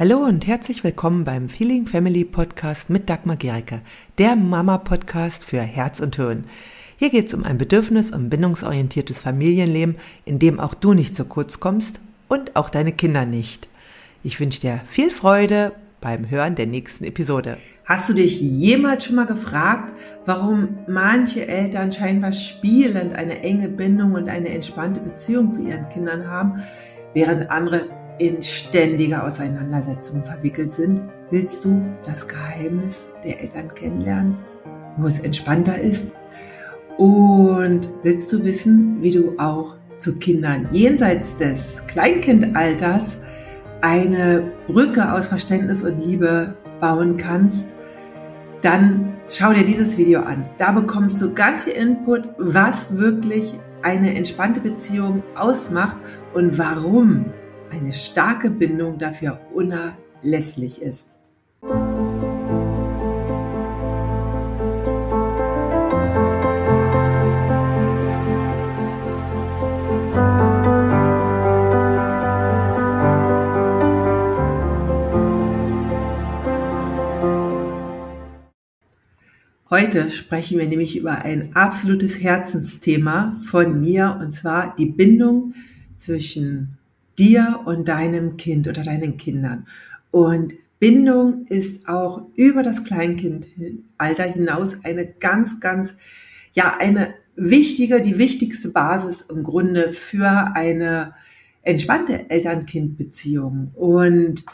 Hallo und herzlich willkommen beim Feeling Family Podcast mit Dagmar Gericke, der Mama-Podcast für Herz und Hirn. Hier geht es um ein bedürfnis- und bindungsorientiertes Familienleben, in dem auch du nicht zu kurz kommst und auch deine Kinder nicht. Ich wünsche dir viel Freude beim Hören der nächsten Episode. Hast du dich jemals schon mal gefragt, warum manche Eltern scheinbar spielend eine enge Bindung und eine entspannte Beziehung zu ihren Kindern haben, während andere in ständiger Auseinandersetzung verwickelt sind, willst du das Geheimnis der Eltern kennenlernen, wo es entspannter ist? Und willst du wissen, wie du auch zu Kindern jenseits des Kleinkindalters eine Brücke aus Verständnis und Liebe bauen kannst? Dann schau dir dieses Video an. Da bekommst du ganz viel Input, was wirklich eine entspannte Beziehung ausmacht und warum eine starke Bindung dafür unerlässlich ist. Heute sprechen wir nämlich über ein absolutes Herzensthema von mir, und zwar die Bindung zwischen dir und deinem Kind oder deinen Kindern. Und Bindung ist auch über das Kleinkindalter hinaus eine ganz, ganz, ja, eine wichtige, die wichtigste Basis im Grunde für eine entspannte Eltern-Kind-Beziehung. Und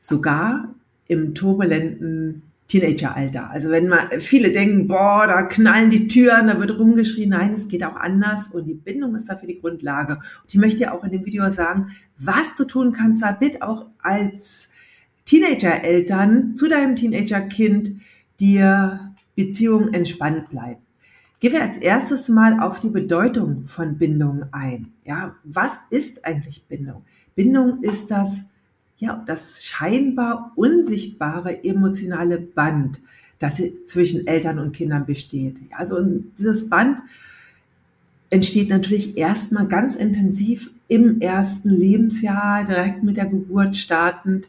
sogar im turbulenten Teenageralter. Also wenn man viele denken, boah, da knallen die Türen, da wird rumgeschrien, nein, es geht auch anders und die Bindung ist dafür die Grundlage. Und ich möchte dir auch in dem Video sagen, was du tun kannst, damit auch als Teenagereltern zu deinem Teenagerkind dir Beziehung entspannt bleibt. Gehen wir als erstes mal auf die Bedeutung von Bindung ein. Ja, was ist eigentlich Bindung? Bindung ist das ja, das scheinbar unsichtbare emotionale Band, das zwischen Eltern und Kindern besteht. Also dieses Band entsteht natürlich erstmal ganz intensiv im ersten Lebensjahr, direkt mit der Geburt startend.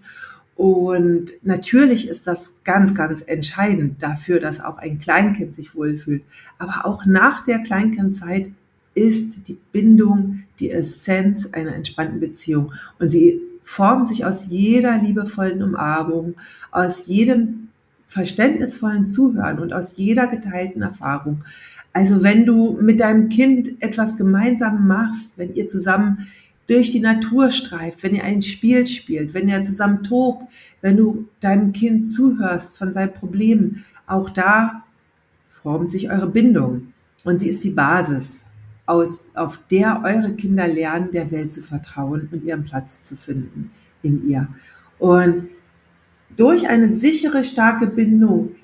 Und natürlich ist das ganz, ganz entscheidend dafür, dass auch ein Kleinkind sich wohlfühlt. Aber auch nach der Kleinkindzeit ist die Bindung die Essenz einer entspannten Beziehung. Und sie formt sich aus jeder liebevollen Umarmung, aus jedem verständnisvollen Zuhören und aus jeder geteilten Erfahrung. Also wenn du mit deinem Kind etwas gemeinsam machst, wenn ihr zusammen durch die Natur streift, wenn ihr ein Spiel spielt, wenn ihr zusammen tobt, wenn du deinem Kind zuhörst von seinen Problemen, auch da formt sich eure Bindung und sie ist die Basis aus, auf der eure Kinder lernen, der Welt zu vertrauen und ihren Platz zu finden in ihr. Und durch eine sichere, starke Bindung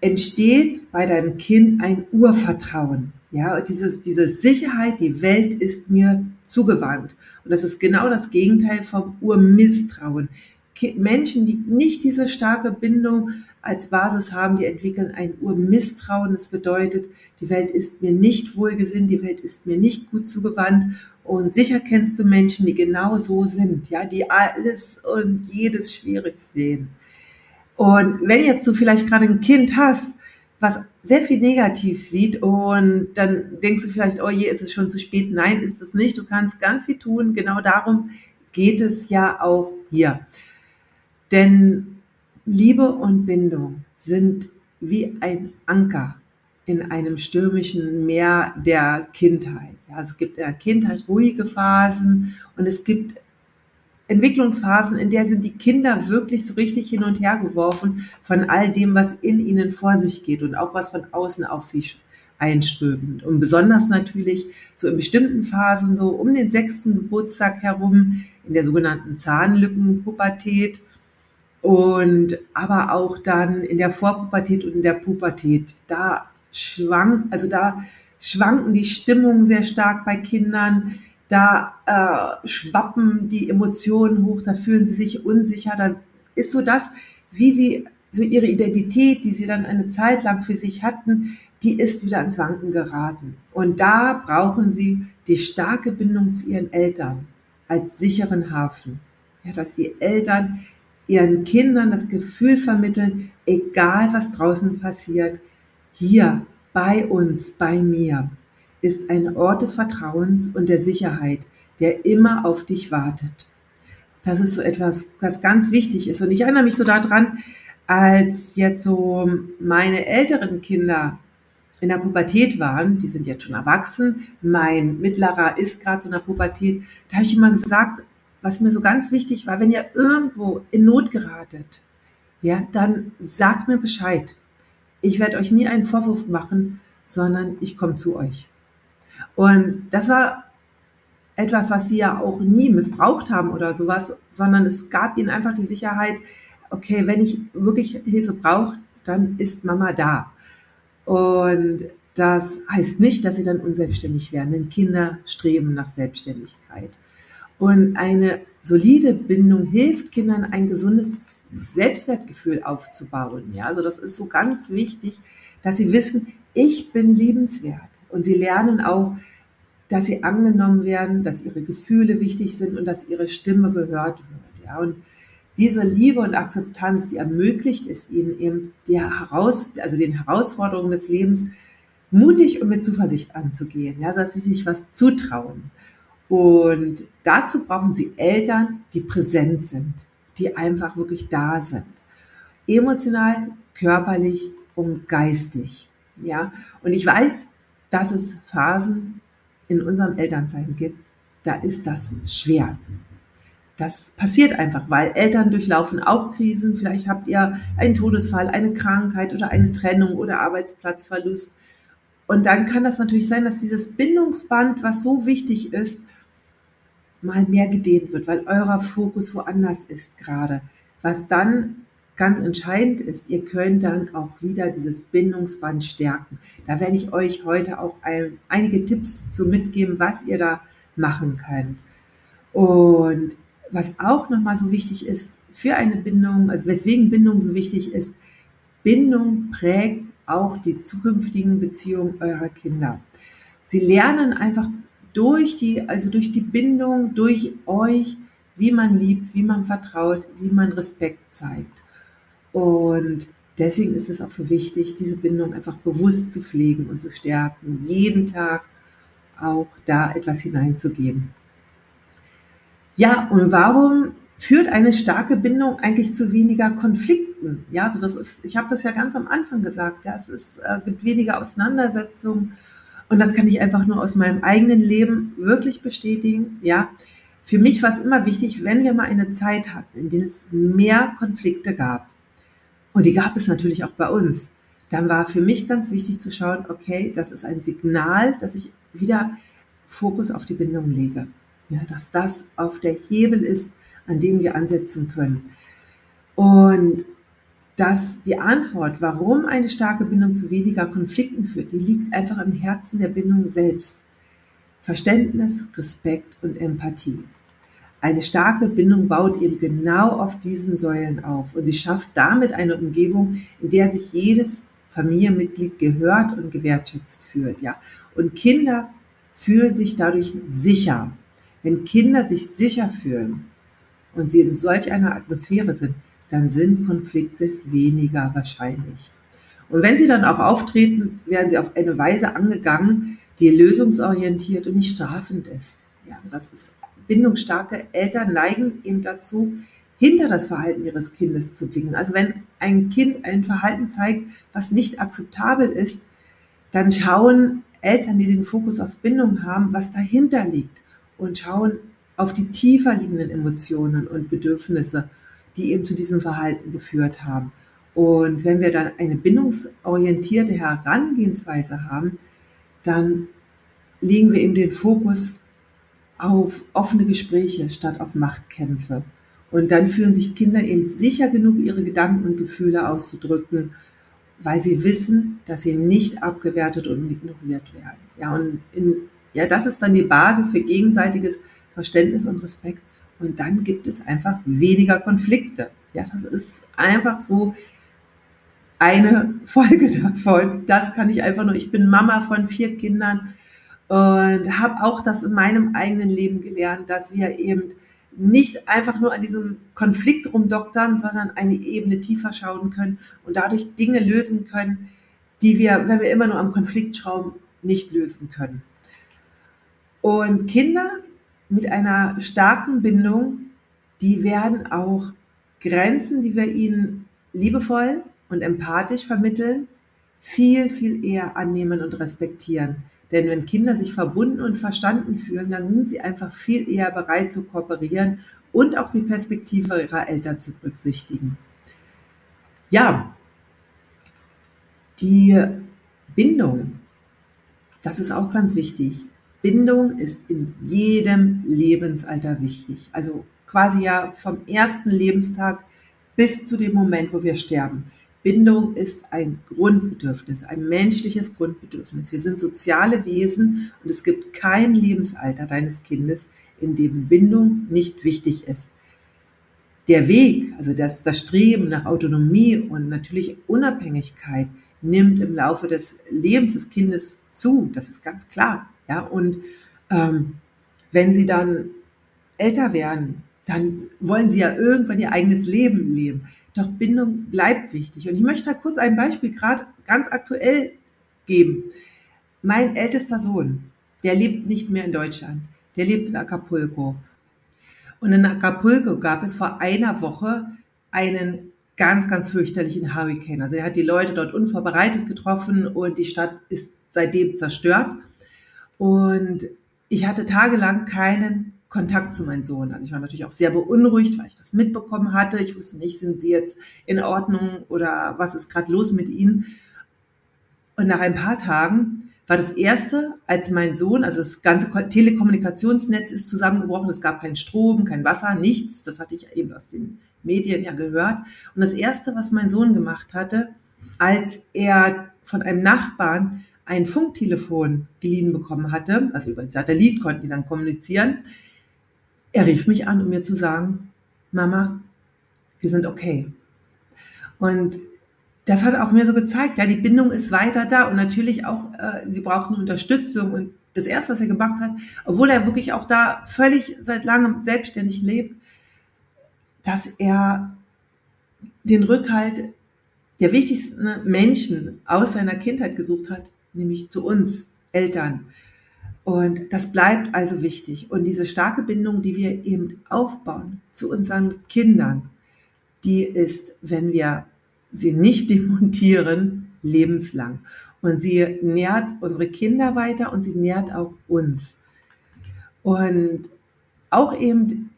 entsteht bei deinem Kind ein Urvertrauen. Ja, dieses, diese Sicherheit, die Welt ist mir zugewandt. Und das ist genau das Gegenteil vom Urmisstrauen. Menschen, die nicht diese starke Bindung als Basis haben, die entwickeln ein Urmisstrauen. Das bedeutet, die Welt ist mir nicht wohlgesinnt, die Welt ist mir nicht gut zugewandt. Und sicher kennst du Menschen, die genau so sind, ja, die alles und jedes schwierig sehen. Und wenn jetzt du vielleicht gerade ein Kind hast, was sehr viel negativ sieht und dann denkst du vielleicht, oh je, ist es schon zu spät. Nein, ist es nicht. Du kannst ganz viel tun. Genau darum geht es ja auch hier. Denn Liebe und Bindung sind wie ein Anker in einem stürmischen Meer der Kindheit. Ja, es gibt in der Kindheit ruhige Phasen und es gibt Entwicklungsphasen, in der sind die Kinder wirklich so richtig hin und her geworfen von all dem, was in ihnen vor sich geht und auch was von außen auf sie einströmt. Und besonders natürlich so in bestimmten Phasen, so um den sechsten Geburtstag herum, in der sogenannten Zahnlückenpubertät, und aber auch dann in der Vorpubertät und in der Pubertät. Da schwank, also da schwanken die Stimmungen sehr stark bei Kindern. Da äh, schwappen die Emotionen hoch, da fühlen sie sich unsicher. Da ist so das, wie sie so ihre Identität, die sie dann eine Zeit lang für sich hatten, die ist wieder ans Wanken geraten. Und da brauchen sie die starke Bindung zu ihren Eltern als sicheren Hafen. Ja, dass die Eltern ihren Kindern das Gefühl vermitteln, egal was draußen passiert, hier bei uns, bei mir, ist ein Ort des Vertrauens und der Sicherheit, der immer auf dich wartet. Das ist so etwas, was ganz wichtig ist. Und ich erinnere mich so daran, als jetzt so meine älteren Kinder in der Pubertät waren, die sind jetzt schon erwachsen, mein mittlerer ist gerade so in der Pubertät, da habe ich immer gesagt, was mir so ganz wichtig war, wenn ihr irgendwo in Not geratet, ja, dann sagt mir Bescheid. Ich werde euch nie einen Vorwurf machen, sondern ich komme zu euch. Und das war etwas, was sie ja auch nie missbraucht haben oder sowas, sondern es gab ihnen einfach die Sicherheit, okay, wenn ich wirklich Hilfe brauche, dann ist Mama da. Und das heißt nicht, dass sie dann unselbstständig werden, denn Kinder streben nach Selbstständigkeit. Und eine solide Bindung hilft Kindern, ein gesundes Selbstwertgefühl aufzubauen. Ja, also das ist so ganz wichtig, dass sie wissen, ich bin liebenswert. Und sie lernen auch, dass sie angenommen werden, dass ihre Gefühle wichtig sind und dass ihre Stimme gehört wird. Ja, und diese Liebe und Akzeptanz, die ermöglicht es ihnen eben, die heraus, also den Herausforderungen des Lebens mutig und mit Zuversicht anzugehen, ja, dass sie sich was zutrauen. Und dazu brauchen sie Eltern, die präsent sind, die einfach wirklich da sind. Emotional, körperlich und geistig. Ja, und ich weiß, dass es Phasen in unserem Elternzeit gibt, da ist das schwer das passiert einfach, weil Eltern durchlaufen auch Krisen. Vielleicht habt ihr einen Todesfall, eine Krankheit oder eine Trennung oder Arbeitsplatzverlust. Und dann kann das natürlich sein, dass dieses Bindungsband, was so wichtig ist, mal mehr gedehnt wird, weil euer Fokus woanders ist gerade. Was dann ganz entscheidend ist, ihr könnt dann auch wieder dieses Bindungsband stärken. Da werde ich euch heute auch ein, einige Tipps zu mitgeben, was ihr da machen könnt. Und was auch nochmal so wichtig ist für eine Bindung, also weswegen Bindung so wichtig ist, Bindung prägt auch die zukünftigen Beziehungen eurer Kinder. Sie lernen einfach durch die, also durch die Bindung, durch euch, wie man liebt, wie man vertraut, wie man Respekt zeigt. Und deswegen ist es auch so wichtig, diese Bindung einfach bewusst zu pflegen und zu stärken, jeden Tag auch da etwas hineinzugeben. Ja, und warum führt eine starke Bindung eigentlich zu weniger Konflikten? Ja, also das ist, ich habe das ja ganz am Anfang gesagt, ja, es ist, äh, gibt weniger Auseinandersetzungen und das kann ich einfach nur aus meinem eigenen Leben wirklich bestätigen. Ja, für mich war es immer wichtig, wenn wir mal eine Zeit hatten, in der es mehr Konflikte gab, und die gab es natürlich auch bei uns, dann war für mich ganz wichtig zu schauen, okay, das ist ein Signal, dass ich wieder Fokus auf die Bindung lege. Ja, dass das auf der Hebel ist, an dem wir ansetzen können. Und dass die Antwort, warum eine starke Bindung zu weniger Konflikten führt, die liegt einfach im Herzen der Bindung selbst. Verständnis, Respekt und Empathie. Eine starke Bindung baut eben genau auf diesen Säulen auf und sie schafft damit eine Umgebung, in der sich jedes Familienmitglied gehört und gewertschätzt fühlt, ja. Und Kinder fühlen sich dadurch sicher. Wenn Kinder sich sicher fühlen und sie in solch einer Atmosphäre sind, dann sind Konflikte weniger wahrscheinlich. Und wenn sie dann auch auftreten, werden sie auf eine Weise angegangen, die lösungsorientiert und nicht strafend ist. Ja, also das ist bindungsstarke Eltern neigen eben dazu, hinter das Verhalten ihres Kindes zu blicken. Also wenn ein Kind ein Verhalten zeigt, was nicht akzeptabel ist, dann schauen Eltern, die den Fokus auf Bindung haben, was dahinter liegt und schauen auf die tiefer liegenden Emotionen und Bedürfnisse, die eben zu diesem Verhalten geführt haben. Und wenn wir dann eine bindungsorientierte Herangehensweise haben, dann legen wir eben den Fokus auf offene Gespräche statt auf Machtkämpfe. Und dann fühlen sich Kinder eben sicher genug, ihre Gedanken und Gefühle auszudrücken, weil sie wissen, dass sie nicht abgewertet und ignoriert werden. Ja, und in ja, das ist dann die Basis für gegenseitiges Verständnis und Respekt. Und dann gibt es einfach weniger Konflikte. Ja, das ist einfach so eine Folge davon. Das kann ich einfach nur. Ich bin Mama von vier Kindern und habe auch das in meinem eigenen Leben gelernt, dass wir eben nicht einfach nur an diesem Konflikt rumdoktern, sondern eine Ebene tiefer schauen können und dadurch Dinge lösen können, die wir, wenn wir immer nur am Konflikt schrauben, nicht lösen können. Und Kinder mit einer starken Bindung, die werden auch Grenzen, die wir ihnen liebevoll und empathisch vermitteln, viel, viel eher annehmen und respektieren. Denn wenn Kinder sich verbunden und verstanden fühlen, dann sind sie einfach viel eher bereit zu kooperieren und auch die Perspektive ihrer Eltern zu berücksichtigen. Ja, die Bindung, das ist auch ganz wichtig. Bindung ist in jedem Lebensalter wichtig. Also quasi ja vom ersten Lebenstag bis zu dem Moment, wo wir sterben. Bindung ist ein Grundbedürfnis, ein menschliches Grundbedürfnis. Wir sind soziale Wesen und es gibt kein Lebensalter deines Kindes, in dem Bindung nicht wichtig ist. Der Weg, also das, das Streben nach Autonomie und natürlich Unabhängigkeit nimmt im Laufe des Lebens des Kindes zu. Das ist ganz klar. Ja, und ähm, wenn sie dann älter werden, dann wollen sie ja irgendwann ihr eigenes Leben leben. Doch Bindung bleibt wichtig. Und ich möchte da kurz ein Beispiel gerade ganz aktuell geben. Mein ältester Sohn, der lebt nicht mehr in Deutschland. Der lebt in Acapulco. Und in Acapulco gab es vor einer Woche einen ganz, ganz fürchterlichen Hurricane. Also er hat die Leute dort unvorbereitet getroffen und die Stadt ist seitdem zerstört. Und ich hatte tagelang keinen Kontakt zu meinem Sohn. Also ich war natürlich auch sehr beunruhigt, weil ich das mitbekommen hatte. Ich wusste nicht, sind sie jetzt in Ordnung oder was ist gerade los mit ihnen. Und nach ein paar Tagen war das erste, als mein Sohn, also das ganze Telekommunikationsnetz ist zusammengebrochen, es gab keinen Strom, kein Wasser, nichts. Das hatte ich eben aus den Medien ja gehört. Und das erste, was mein Sohn gemacht hatte, als er von einem Nachbarn ein Funktelefon geliehen bekommen hatte, also über Satellit konnten die dann kommunizieren, er rief mich an, um mir zu sagen, Mama, wir sind okay. Und das hat auch mir so gezeigt, ja, die Bindung ist weiter da und natürlich auch, äh, sie brauchten Unterstützung. Und das Erste, was er gemacht hat, obwohl er wirklich auch da völlig seit langem selbstständig lebt, dass er den Rückhalt der wichtigsten Menschen aus seiner Kindheit gesucht hat, nämlich zu uns Eltern. Und das bleibt also wichtig. Und diese starke Bindung, die wir eben aufbauen zu unseren Kindern, die ist, wenn wir sie nicht demontieren, lebenslang. Und sie nährt unsere Kinder weiter und sie nährt auch uns. Und auch eben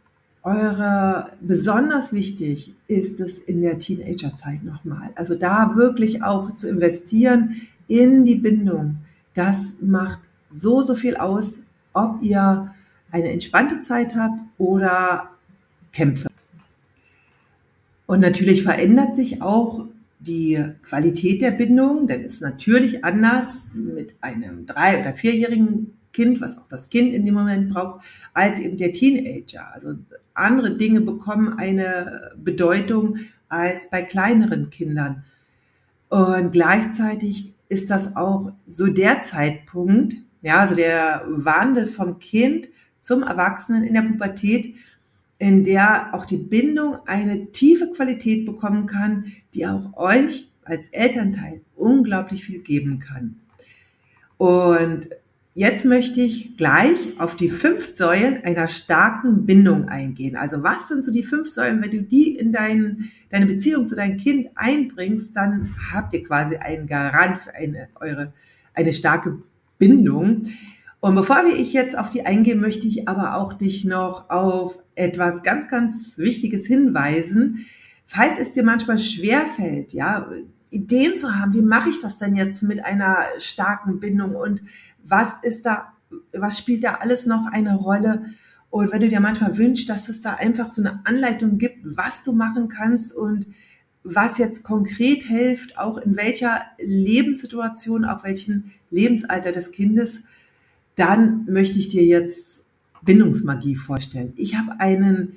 eure, besonders wichtig ist es in der Teenagerzeit nochmal. Also da wirklich auch zu investieren in die Bindung. Das macht so, so viel aus, ob ihr eine entspannte Zeit habt oder Kämpfe. Und natürlich verändert sich auch die Qualität der Bindung, denn es ist natürlich anders mit einem drei- oder vierjährigen Kind, was auch das Kind in dem Moment braucht, als eben der Teenager. Also andere Dinge bekommen eine Bedeutung als bei kleineren Kindern. Und gleichzeitig ist das auch so der Zeitpunkt, ja, also der Wandel vom Kind zum Erwachsenen in der Pubertät, in der auch die Bindung eine tiefe Qualität bekommen kann, die auch euch als Elternteil unglaublich viel geben kann. Und jetzt möchte ich gleich auf die fünf Säulen einer starken Bindung eingehen. Also was sind so die fünf Säulen? Wenn du die in dein, deine Beziehung zu deinem Kind einbringst, dann habt ihr quasi einen Garant für eine, eure, eine starke Bindung. Und bevor ich jetzt auf die eingehen, möchte ich aber auch dich noch auf etwas ganz, ganz Wichtiges hinweisen. Falls es dir manchmal schwerfällt, ja, Ideen zu haben, wie mache ich das denn jetzt mit einer starken Bindung und was ist da, was spielt da alles noch eine Rolle? Und wenn du dir manchmal wünschst, dass es da einfach so eine Anleitung gibt, was du machen kannst und was jetzt konkret hilft, auch in welcher Lebenssituation, auf welchem Lebensalter des Kindes, dann möchte ich dir jetzt Bindungsmagie vorstellen. Ich habe einen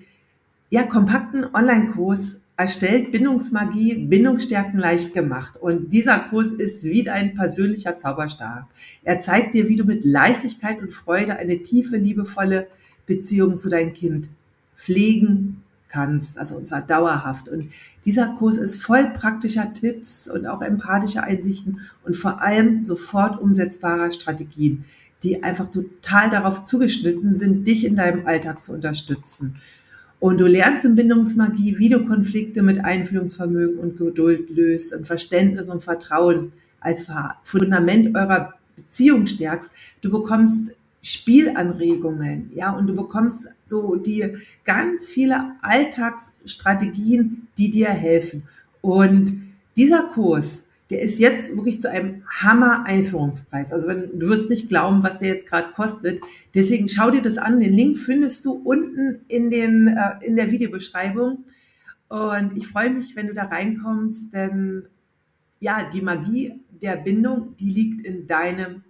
ja, kompakten Online-Kurs erstellt, Bindungsmagie, Bindungsstärken leicht gemacht. Und dieser Kurs ist wie dein persönlicher Zauberstab. Er zeigt dir, wie du mit Leichtigkeit und Freude eine tiefe, liebevolle Beziehung zu deinem Kind pflegen kannst, also und zwar dauerhaft. Und dieser Kurs ist voll praktischer Tipps und auch empathischer Einsichten und vor allem sofort umsetzbarer Strategien, die einfach total darauf zugeschnitten sind, dich in deinem Alltag zu unterstützen. Und du lernst in Bindungsmagie, wie du Konflikte mit Einfühlungsvermögen und Geduld löst und Verständnis und Vertrauen als Fundament eurer Beziehung stärkst. Du bekommst Spielanregungen, ja, und du bekommst so die ganz viele Alltagsstrategien, die dir helfen. Und dieser Kurs, der ist jetzt wirklich zu einem Hammer-Einführungspreis. Also wenn, du wirst nicht glauben, was der jetzt gerade kostet. Deswegen schau dir das an. Den Link findest du unten in, den, äh, in der Videobeschreibung. Und ich freue mich, wenn du da reinkommst, denn ja, die Magie der Bindung, die liegt in deinem,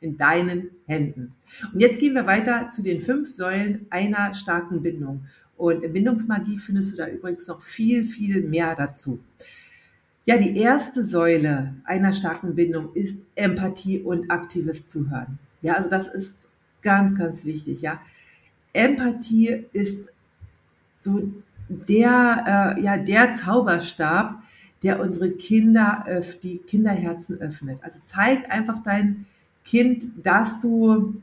in deinen Händen. Und jetzt gehen wir weiter zu den fünf Säulen einer starken Bindung. Und in Bindungsmagie findest du da übrigens noch viel, viel mehr dazu. Ja, die erste Säule einer starken Bindung ist Empathie und aktives Zuhören. Ja, also das ist ganz, ganz wichtig. Ja, Empathie ist so der, äh, ja, der Zauberstab, der unsere Kinder, die Kinderherzen öffnet. Also zeig einfach dein Kind, dass du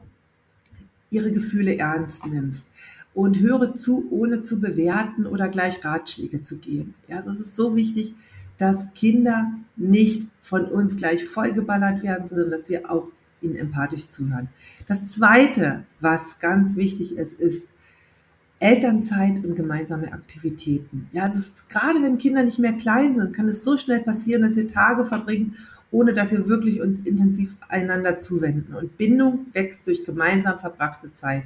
ihre Gefühle ernst nimmst und höre zu, ohne zu bewerten oder gleich Ratschläge zu geben. Ja, es ist so wichtig, dass Kinder nicht von uns gleich vollgeballert werden, sondern dass wir auch ihnen empathisch zuhören. Das zweite, was ganz wichtig ist, ist Elternzeit und gemeinsame Aktivitäten. Ja, das ist, gerade wenn Kinder nicht mehr klein sind, kann es so schnell passieren, dass wir Tage verbringen, ohne dass wir wirklich uns intensiv einander zuwenden. Und Bindung wächst durch gemeinsam verbrachte Zeit.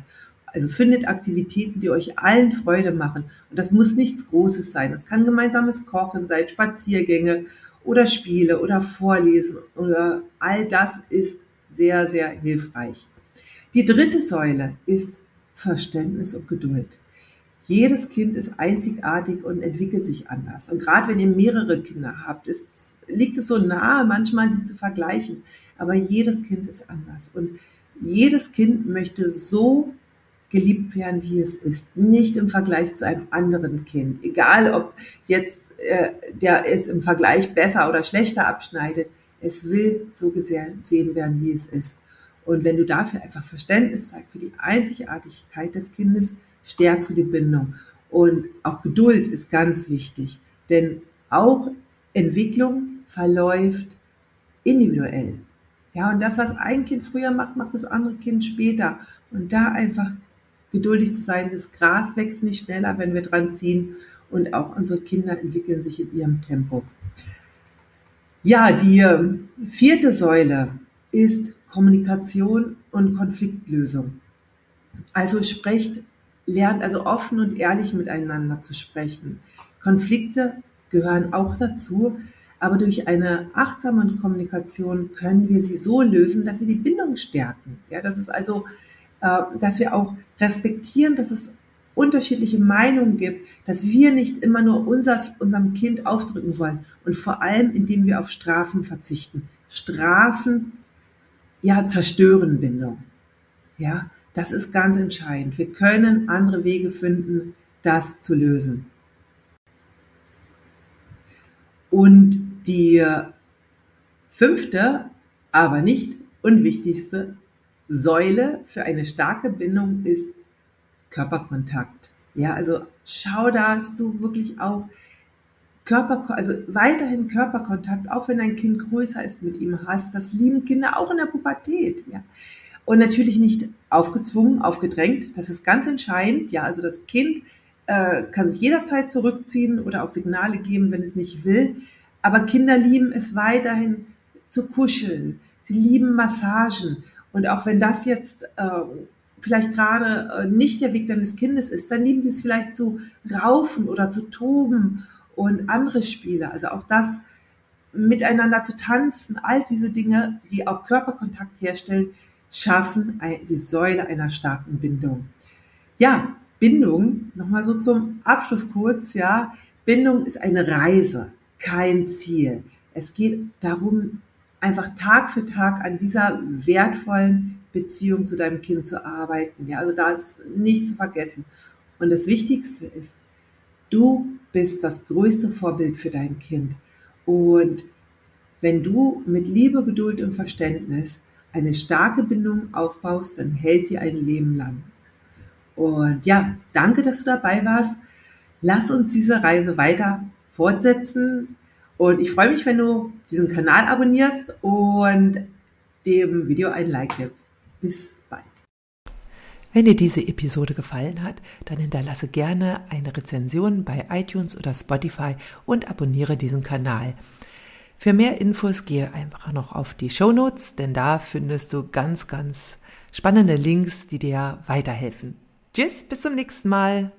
Also findet Aktivitäten, die euch allen Freude machen. Und das muss nichts Großes sein. Es kann gemeinsames Kochen sein, Spaziergänge oder Spiele oder Vorlesen oder all das ist sehr, sehr hilfreich. Die dritte Säule ist Verständnis und Geduld. Jedes Kind ist einzigartig und entwickelt sich anders. Und gerade wenn ihr mehrere Kinder habt, ist, liegt es so nahe, manchmal sie zu vergleichen. Aber jedes Kind ist anders. Und jedes Kind möchte so geliebt werden, wie es ist. Nicht im Vergleich zu einem anderen Kind. Egal, ob jetzt äh, der es im Vergleich besser oder schlechter abschneidet. Es will so gesehen werden, wie es ist. Und wenn du dafür einfach Verständnis zeigst für die Einzigartigkeit des Kindes, stärkst du die Bindung. Und auch Geduld ist ganz wichtig. Denn auch Entwicklung verläuft individuell. Ja, und das, was ein Kind früher macht, macht das andere Kind später. Und da einfach geduldig zu sein. Das Gras wächst nicht schneller, wenn wir dran ziehen und auch unsere Kinder entwickeln sich in ihrem Tempo. Ja, die ähm, vierte Säule ist Kommunikation und Konfliktlösung. Also sprecht, lernt also offen und ehrlich miteinander zu sprechen. Konflikte gehören auch dazu, aber durch eine achtsame Kommunikation können wir sie so lösen, dass wir die Bindung stärken. Ja, das ist also dass wir auch respektieren, dass es unterschiedliche Meinungen gibt, dass wir nicht immer nur unsers, unserem Kind aufdrücken wollen und vor allem, indem wir auf Strafen verzichten. Strafen, ja, zerstören Bindung. Ja, das ist ganz entscheidend. Wir können andere Wege finden, das zu lösen. Und die fünfte, aber nicht unwichtigste Säule für eine starke Bindung ist Körperkontakt. Ja, also schau, dass du wirklich auch Körper, also weiterhin Körperkontakt, auch wenn dein Kind größer ist, mit ihm hast. Das lieben Kinder auch in der Pubertät. Ja. Und natürlich nicht aufgezwungen, aufgedrängt. Das ist ganz entscheidend. Ja, also das Kind äh, kann sich jederzeit zurückziehen oder auch Signale geben, wenn es nicht will. Aber Kinder lieben es weiterhin zu kuscheln. Sie lieben Massagen. Und auch wenn das jetzt äh, vielleicht gerade äh, nicht der Weg deines Kindes ist, dann lieben sie es vielleicht zu raufen oder zu toben und andere Spiele. Also auch das miteinander zu tanzen, all diese Dinge, die auch Körperkontakt herstellen, schaffen die Säule einer starken Bindung. Ja, Bindung, nochmal so zum Abschluss kurz, ja, Bindung ist eine Reise, kein Ziel. Es geht darum, einfach Tag für Tag an dieser wertvollen Beziehung zu deinem Kind zu arbeiten. Ja, also da ist nicht zu vergessen. Und das Wichtigste ist, du bist das größte Vorbild für dein Kind. Und wenn du mit Liebe, Geduld und Verständnis eine starke Bindung aufbaust, dann hält die ein Leben lang. Und ja, danke, dass du dabei warst. Lass uns diese Reise weiter fortsetzen. Und ich freue mich, wenn du diesen Kanal abonnierst und dem Video ein Like gibst. Bis bald. Wenn dir diese Episode gefallen hat, dann hinterlasse gerne eine Rezension bei iTunes oder Spotify und abonniere diesen Kanal. Für mehr Infos gehe einfach noch auf die Show Notes, denn da findest du ganz, ganz spannende Links, die dir weiterhelfen. Tschüss, bis zum nächsten Mal.